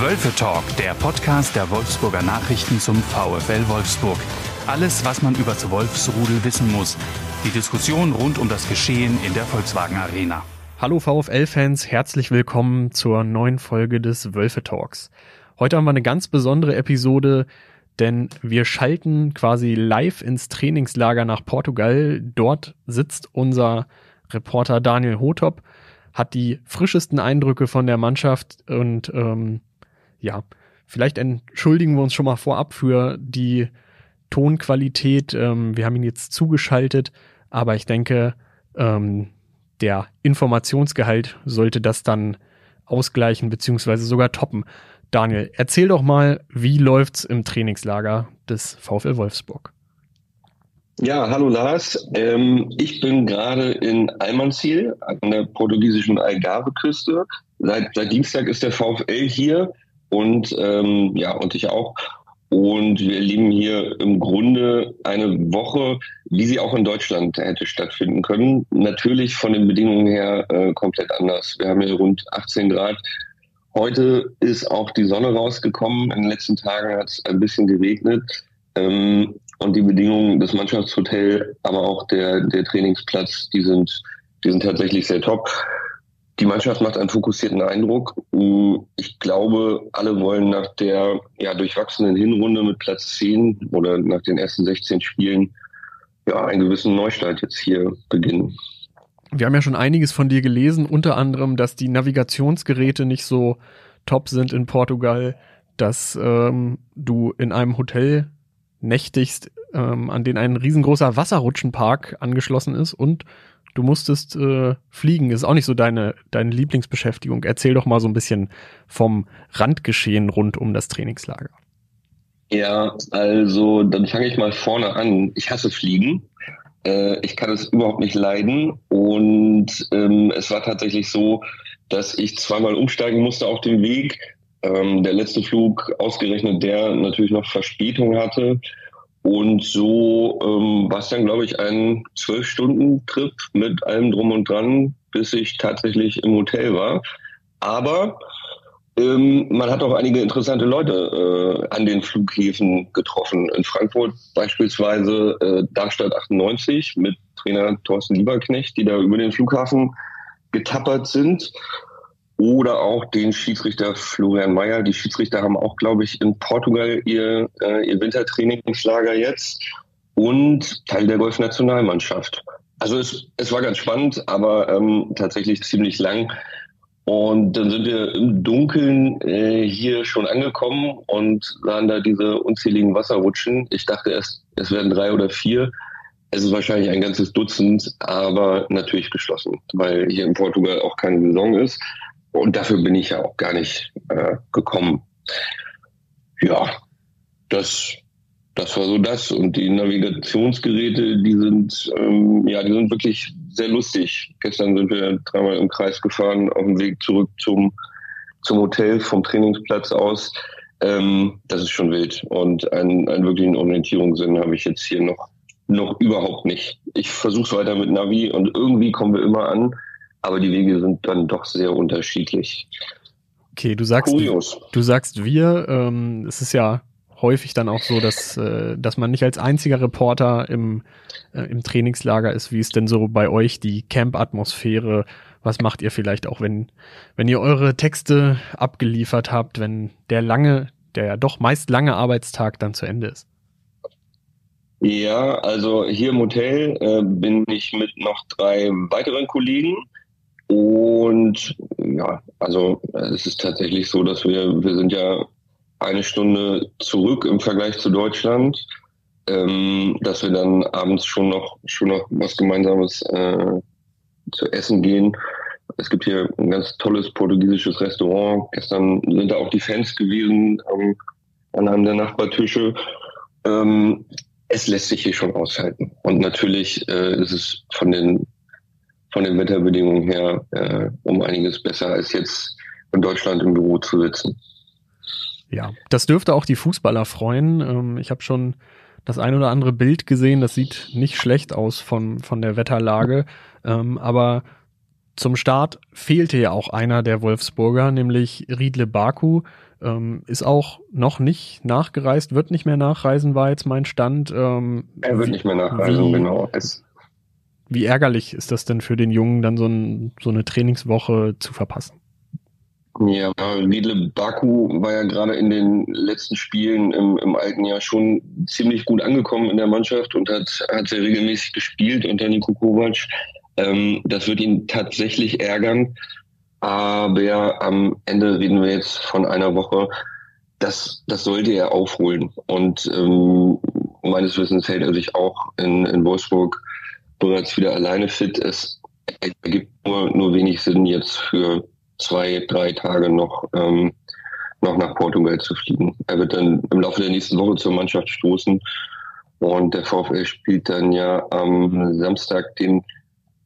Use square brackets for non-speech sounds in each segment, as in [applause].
Wölfe Talk, der Podcast der Wolfsburger Nachrichten zum VfL Wolfsburg. Alles, was man über das Wolfsrudel wissen muss. Die Diskussion rund um das Geschehen in der Volkswagen Arena. Hallo VfL-Fans, herzlich willkommen zur neuen Folge des Wölfe Talks. Heute haben wir eine ganz besondere Episode, denn wir schalten quasi live ins Trainingslager nach Portugal. Dort sitzt unser Reporter Daniel Hotop, hat die frischesten Eindrücke von der Mannschaft und ähm, ja, vielleicht entschuldigen wir uns schon mal vorab für die Tonqualität. Ähm, wir haben ihn jetzt zugeschaltet, aber ich denke, ähm, der Informationsgehalt sollte das dann ausgleichen beziehungsweise sogar toppen. Daniel, erzähl doch mal, wie läuft's im Trainingslager des VfL Wolfsburg? Ja, hallo Lars. Ähm, ich bin gerade in Almanziel an der portugiesischen Algarve-Küste. Seit, seit Dienstag ist der VfL hier und ähm, ja, und ich auch. Und wir erleben hier im Grunde eine Woche, wie sie auch in Deutschland hätte stattfinden können. Natürlich von den Bedingungen her äh, komplett anders. Wir haben hier rund 18 Grad. Heute ist auch die Sonne rausgekommen. In den letzten Tagen hat es ein bisschen geregnet. Ähm, und die Bedingungen des Mannschaftshotels, aber auch der, der Trainingsplatz, die sind, die sind tatsächlich sehr top. Die Mannschaft macht einen fokussierten Eindruck. Ich glaube, alle wollen nach der ja, durchwachsenen Hinrunde mit Platz 10 oder nach den ersten 16 Spielen ja, einen gewissen Neustart jetzt hier beginnen. Wir haben ja schon einiges von dir gelesen, unter anderem, dass die Navigationsgeräte nicht so top sind in Portugal, dass ähm, du in einem Hotel nächtigst, ähm, an den ein riesengroßer Wasserrutschenpark angeschlossen ist und du musstest äh, fliegen. Ist auch nicht so deine, deine Lieblingsbeschäftigung. Erzähl doch mal so ein bisschen vom Randgeschehen rund um das Trainingslager. Ja, also dann fange ich mal vorne an. Ich hasse Fliegen. Äh, ich kann es überhaupt nicht leiden. Und ähm, es war tatsächlich so, dass ich zweimal umsteigen musste auf dem Weg. Ähm, der letzte Flug, ausgerechnet der, natürlich noch Verspätung hatte. Und so ähm, war es dann, glaube ich, ein Zwölf-Stunden-Trip mit allem drum und dran, bis ich tatsächlich im Hotel war. Aber ähm, man hat auch einige interessante Leute äh, an den Flughäfen getroffen. In Frankfurt beispielsweise äh, Darmstadt 98 mit Trainer Thorsten Lieberknecht, die da über den Flughafen getappert sind oder auch den Schiedsrichter Florian Mayer. Die Schiedsrichter haben auch, glaube ich, in Portugal ihr, äh, ihr Wintertrainingslager jetzt und Teil der Golfnationalmannschaft. Also es, es war ganz spannend, aber ähm, tatsächlich ziemlich lang. Und dann sind wir im Dunkeln äh, hier schon angekommen und sahen da diese unzähligen Wasserrutschen. Ich dachte erst, es werden drei oder vier. Es ist wahrscheinlich ein ganzes Dutzend, aber natürlich geschlossen, weil hier in Portugal auch keine Saison ist. Und dafür bin ich ja auch gar nicht äh, gekommen. Ja, das, das war so das. Und die Navigationsgeräte, die sind, ähm, ja, die sind wirklich sehr lustig. Gestern sind wir dreimal im Kreis gefahren auf dem Weg zurück zum, zum Hotel vom Trainingsplatz aus. Ähm, das ist schon wild. Und einen, einen wirklichen Orientierungssinn habe ich jetzt hier noch, noch überhaupt nicht. Ich versuche es weiter mit Navi und irgendwie kommen wir immer an aber die Wege sind dann doch sehr unterschiedlich. Okay, du sagst, Kurios. du sagst wir. Ähm, es ist ja häufig dann auch so, dass, äh, dass man nicht als einziger Reporter im, äh, im Trainingslager ist. Wie ist denn so bei euch die Camp-Atmosphäre? Was macht ihr vielleicht auch, wenn, wenn ihr eure Texte abgeliefert habt, wenn der lange, der ja doch meist lange Arbeitstag dann zu Ende ist? Ja, also hier im Hotel äh, bin ich mit noch drei weiteren Kollegen. Und ja, also es ist tatsächlich so, dass wir, wir sind ja eine Stunde zurück im Vergleich zu Deutschland, ähm, dass wir dann abends schon noch schon noch was Gemeinsames äh, zu essen gehen. Es gibt hier ein ganz tolles portugiesisches Restaurant. Gestern sind da auch die Fans gewesen ähm, an einem der Nachbartische. Ähm, es lässt sich hier schon aushalten. Und natürlich äh, ist es von den von den Wetterbedingungen her äh, um einiges besser als jetzt in Deutschland im Büro zu sitzen. Ja, das dürfte auch die Fußballer freuen. Ähm, ich habe schon das ein oder andere Bild gesehen, das sieht nicht schlecht aus von, von der Wetterlage. Ähm, aber zum Start fehlte ja auch einer der Wolfsburger, nämlich Riedle Baku. Ähm, ist auch noch nicht nachgereist, wird nicht mehr nachreisen, war jetzt mein Stand. Ähm, er wird wie, nicht mehr nachreisen, wie, genau. Es wie ärgerlich ist das denn für den Jungen, dann so, ein, so eine Trainingswoche zu verpassen? Ja, Riedle Baku war ja gerade in den letzten Spielen im, im, alten Jahr schon ziemlich gut angekommen in der Mannschaft und hat, hat sehr regelmäßig gespielt unter Niko Kovac. Ähm, das wird ihn tatsächlich ärgern. Aber am Ende reden wir jetzt von einer Woche. Das, das sollte er aufholen. Und ähm, meines Wissens hält er sich auch in, in Wolfsburg bereits wieder alleine fit. Es ergibt nur, nur wenig Sinn, jetzt für zwei, drei Tage noch, ähm, noch nach Portugal zu fliegen. Er wird dann im Laufe der nächsten Woche zur Mannschaft stoßen. Und der VfL spielt dann ja am Samstag, den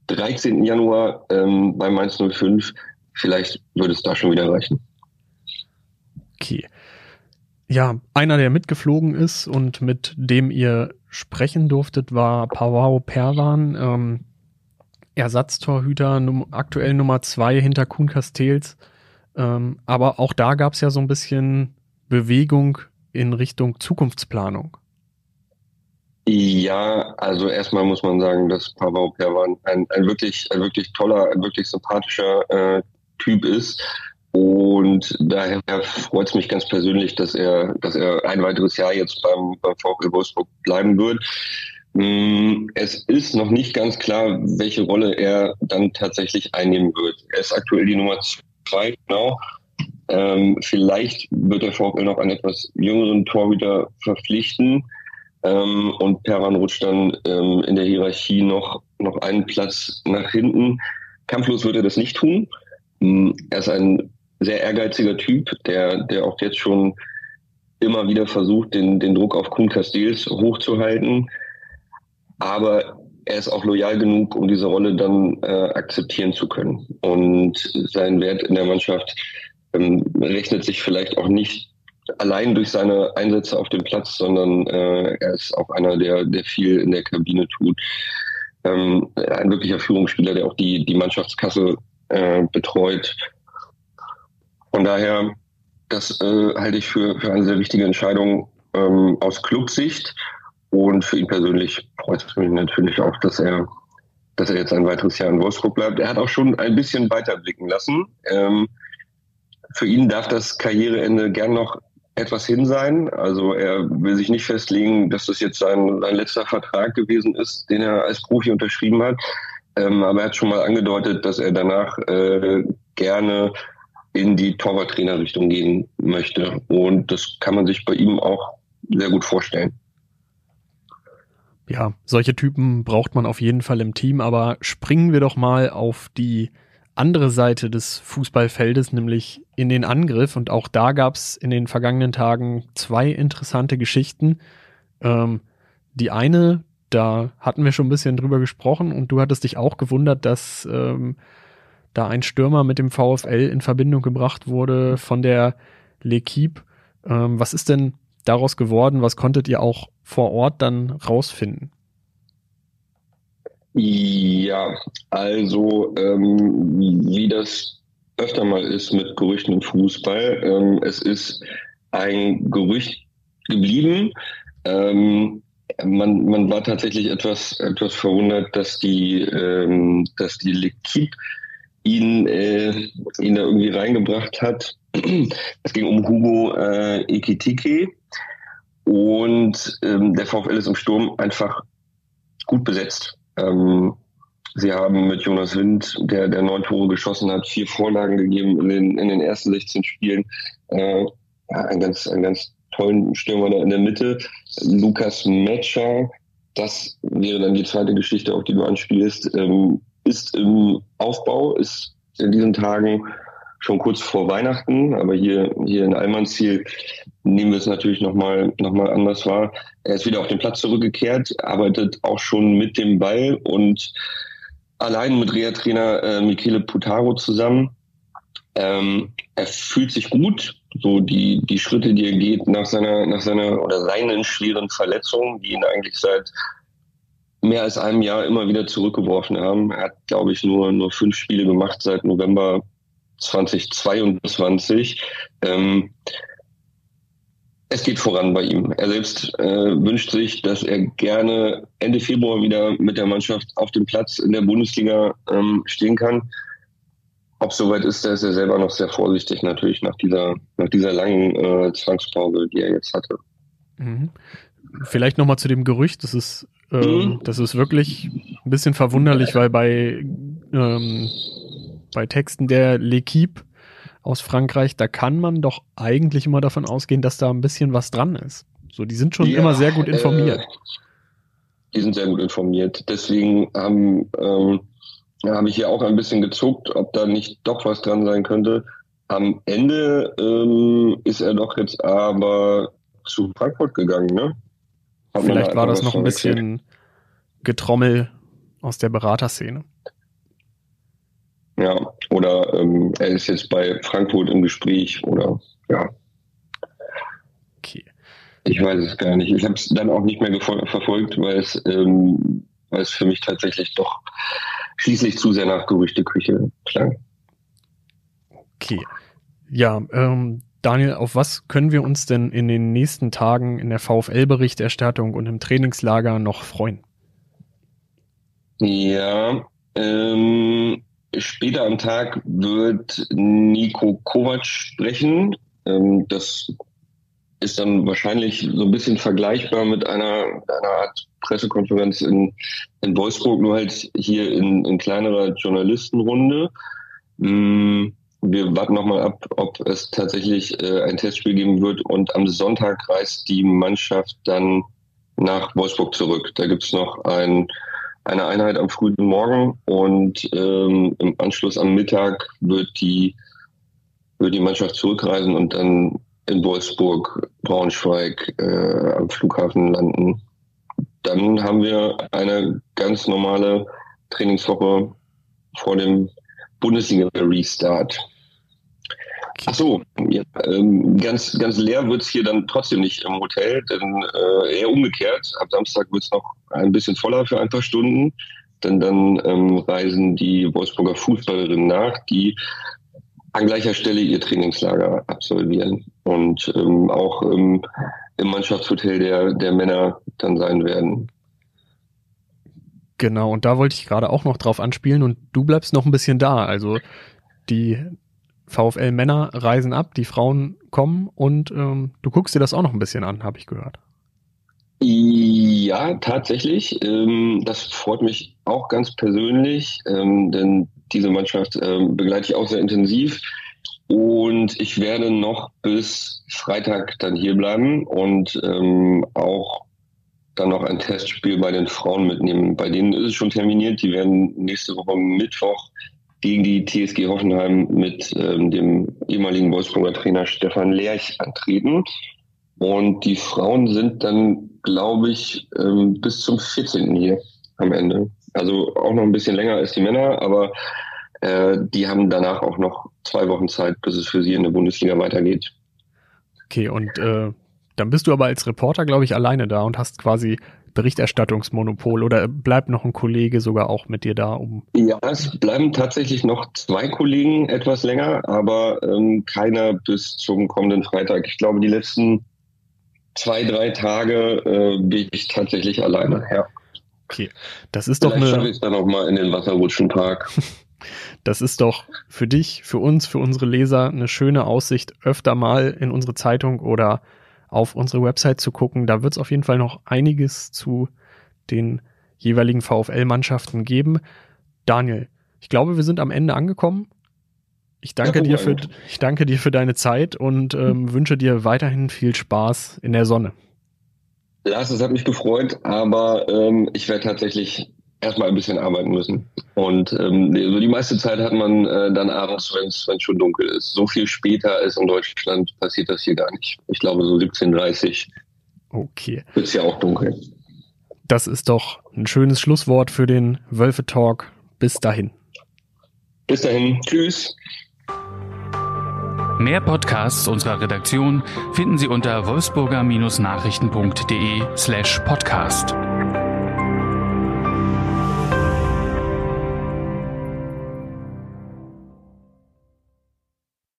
13. Januar ähm, bei Mainz 05. Vielleicht würde es da schon wieder reichen. Okay. Ja, einer, der mitgeflogen ist und mit dem ihr sprechen durftet, war Pavao Perwan, ähm, Ersatztorhüter, num aktuell Nummer zwei hinter Kuhn Castells. Ähm, aber auch da gab es ja so ein bisschen Bewegung in Richtung Zukunftsplanung. Ja, also erstmal muss man sagen, dass Pavao Perwan ein, ein, wirklich, ein wirklich toller, ein wirklich sympathischer äh, Typ ist. Und daher freut es mich ganz persönlich, dass er, dass er ein weiteres Jahr jetzt beim, beim VfL Wolfsburg bleiben wird. Mm, es ist noch nicht ganz klar, welche Rolle er dann tatsächlich einnehmen wird. Er ist aktuell die Nummer zwei, genau. Ähm, vielleicht wird der VfL noch einen etwas jüngeren Torhüter verpflichten. Ähm, und Perwan rutscht dann ähm, in der Hierarchie noch, noch einen Platz nach hinten. Kampflos wird er das nicht tun. Ähm, er ist ein sehr ehrgeiziger Typ, der, der auch jetzt schon immer wieder versucht, den, den Druck auf Kuhn Castells hochzuhalten. Aber er ist auch loyal genug, um diese Rolle dann äh, akzeptieren zu können. Und sein Wert in der Mannschaft ähm, rechnet sich vielleicht auch nicht allein durch seine Einsätze auf dem Platz, sondern äh, er ist auch einer, der, der viel in der Kabine tut. Ähm, ein wirklicher Führungsspieler, der auch die, die Mannschaftskasse äh, betreut. Von daher, das äh, halte ich für, für eine sehr wichtige Entscheidung ähm, aus Clubsicht. Und für ihn persönlich freut es mich natürlich auch, dass er, dass er jetzt ein weiteres Jahr in Wolfsburg bleibt. Er hat auch schon ein bisschen weiterblicken lassen. Ähm, für ihn darf das Karriereende gern noch etwas hin sein. Also er will sich nicht festlegen, dass das jetzt sein, sein letzter Vertrag gewesen ist, den er als Profi unterschrieben hat. Ähm, aber er hat schon mal angedeutet, dass er danach äh, gerne in die Torwarttrainerrichtung gehen möchte. Und das kann man sich bei ihm auch sehr gut vorstellen. Ja, solche Typen braucht man auf jeden Fall im Team, aber springen wir doch mal auf die andere Seite des Fußballfeldes, nämlich in den Angriff. Und auch da gab es in den vergangenen Tagen zwei interessante Geschichten. Ähm, die eine, da hatten wir schon ein bisschen drüber gesprochen und du hattest dich auch gewundert, dass ähm, da ein Stürmer mit dem VfL in Verbindung gebracht wurde von der L'Equipe. Ähm, was ist denn daraus geworden? Was konntet ihr auch vor Ort dann rausfinden? Ja, also ähm, wie das öfter mal ist mit Gerüchten im Fußball, ähm, es ist ein Gerücht geblieben. Ähm, man, man war tatsächlich etwas, etwas verwundert, dass die, ähm, dass die L'Equipe ihn, äh, ihn da irgendwie reingebracht hat. [clears throat] Es ging um Hugo äh, Ekitike und ähm, der VfL ist im Sturm einfach gut besetzt. Ähm, sie haben mit Jonas Wind, der, der neun Tore geschossen hat, vier Vorlagen gegeben in den, in den ersten 16 Spielen. Äh, ja, ein ganz, ein ganz tollen Stürmer da in der Mitte. Lukas Metscher, das wäre dann die zweite Geschichte, auf die du anspielst, ähm, ist im Aufbau, ist in diesen Tagen schon kurz vor Weihnachten, aber hier, hier in Almansziel nehmen wir es natürlich nochmal noch mal anders wahr. Er ist wieder auf den Platz zurückgekehrt, arbeitet auch schon mit dem Ball und allein mit Reha-Trainer äh, Michele Putaro zusammen. Ähm, er fühlt sich gut. So die, die Schritte, die er geht nach seiner, nach seiner oder seinen schweren Verletzungen, die ihn eigentlich seit mehr als einem Jahr immer wieder zurückgeworfen haben. Er hat, glaube ich, nur, nur fünf Spiele gemacht seit November 2022. Ähm, es geht voran bei ihm. Er selbst äh, wünscht sich, dass er gerne Ende Februar wieder mit der Mannschaft auf dem Platz in der Bundesliga ähm, stehen kann. Ob soweit ist, da ist er selber noch sehr vorsichtig natürlich nach dieser, nach dieser langen äh, Zwangspause, die er jetzt hatte. Mhm. Vielleicht nochmal zu dem Gerücht, das ist, ähm, mhm. das ist wirklich ein bisschen verwunderlich, weil bei, ähm, bei Texten der L'Equipe aus Frankreich, da kann man doch eigentlich immer davon ausgehen, dass da ein bisschen was dran ist. So, die sind schon ja, immer sehr gut informiert. Äh, die sind sehr gut informiert. Deswegen haben, ähm, habe ich hier auch ein bisschen gezuckt, ob da nicht doch was dran sein könnte. Am Ende ähm, ist er doch jetzt aber zu Frankfurt gegangen, ne? Hat Vielleicht war das noch ein bisschen Getrommel aus der Beraterszene. Ja, oder ähm, er ist jetzt bei Frankfurt im Gespräch oder ja. Okay. Ich weiß es gar nicht. Ich habe es dann auch nicht mehr verfolgt, weil es, ähm, weil es für mich tatsächlich doch schließlich zu sehr nach Gerüchteküche klang. Okay. Ja, ähm, Daniel, auf was können wir uns denn in den nächsten Tagen in der VfL-Berichterstattung und im Trainingslager noch freuen? Ja, ähm, Später am Tag wird Nico Kovac sprechen. Ähm, das ist dann wahrscheinlich so ein bisschen vergleichbar mit einer, einer Art Pressekonferenz in, in Wolfsburg, nur halt hier in, in kleinerer Journalistenrunde. Mm, wir warten nochmal ab, ob es tatsächlich äh, ein Testspiel geben wird und am Sonntag reist die Mannschaft dann nach Wolfsburg zurück. Da gibt's noch ein eine Einheit am frühen Morgen und ähm, im Anschluss am Mittag wird die, wird die Mannschaft zurückreisen und dann in Wolfsburg, Braunschweig äh, am Flughafen landen. Dann haben wir eine ganz normale Trainingswoche vor dem Bundesliga-Restart. Ach so, ja, ähm, ganz, ganz leer wird's hier dann trotzdem nicht im Hotel, denn äh, eher umgekehrt. Am Samstag wird's noch ein bisschen voller für ein paar Stunden, denn dann ähm, reisen die Wolfsburger Fußballerinnen nach, die an gleicher Stelle ihr Trainingslager absolvieren und ähm, auch im Mannschaftshotel der, der Männer dann sein werden. Genau, und da wollte ich gerade auch noch drauf anspielen und du bleibst noch ein bisschen da. Also die VfL Männer reisen ab, die Frauen kommen und ähm, du guckst dir das auch noch ein bisschen an, habe ich gehört. Ja, tatsächlich. Ähm, das freut mich auch ganz persönlich, ähm, denn diese Mannschaft ähm, begleite ich auch sehr intensiv. Und ich werde noch bis Freitag dann hier bleiben und ähm, auch dann noch ein Testspiel bei den Frauen mitnehmen. Bei denen ist es schon terminiert. Die werden nächste Woche Mittwoch gegen die TSG Hoffenheim mit ähm, dem ehemaligen Wolfsburger Trainer Stefan Lerch antreten. Und die Frauen sind dann, glaube ich, ähm, bis zum 14. hier am Ende. Also auch noch ein bisschen länger als die Männer, aber äh, die haben danach auch noch zwei Wochen Zeit, bis es für sie in der Bundesliga weitergeht. Okay, und äh, dann bist du aber als Reporter, glaube ich, alleine da und hast quasi Berichterstattungsmonopol oder bleibt noch ein Kollege sogar auch mit dir da um? Ja, es bleiben tatsächlich noch zwei Kollegen etwas länger, aber ähm, keiner bis zum kommenden Freitag. Ich glaube, die letzten zwei, drei Tage äh, bin ich tatsächlich alleine. Ja. Okay, das ist Vielleicht doch eine. ich dann noch mal in den Wasserrutschenpark. [laughs] Das ist doch für dich, für uns, für unsere Leser eine schöne Aussicht, öfter mal in unsere Zeitung oder auf unsere Website zu gucken. Da wird es auf jeden Fall noch einiges zu den jeweiligen VfL-Mannschaften geben. Daniel, ich glaube, wir sind am Ende angekommen. Ich danke, ja, dir, für, ich danke dir für deine Zeit und ähm, wünsche dir weiterhin viel Spaß in der Sonne. Lars, es hat mich gefreut, aber ähm, ich werde tatsächlich erstmal ein bisschen arbeiten müssen. Und ähm, also die meiste Zeit hat man äh, dann abends, wenn es schon dunkel ist. So viel später als in Deutschland passiert das hier gar nicht. Ich glaube so 17.30 Okay. Wird es ja auch dunkel. Das ist doch ein schönes Schlusswort für den Wölfe Talk. Bis dahin. Bis dahin. Tschüss. Mehr Podcasts unserer Redaktion finden Sie unter wolfsburger-nachrichten.de slash podcast.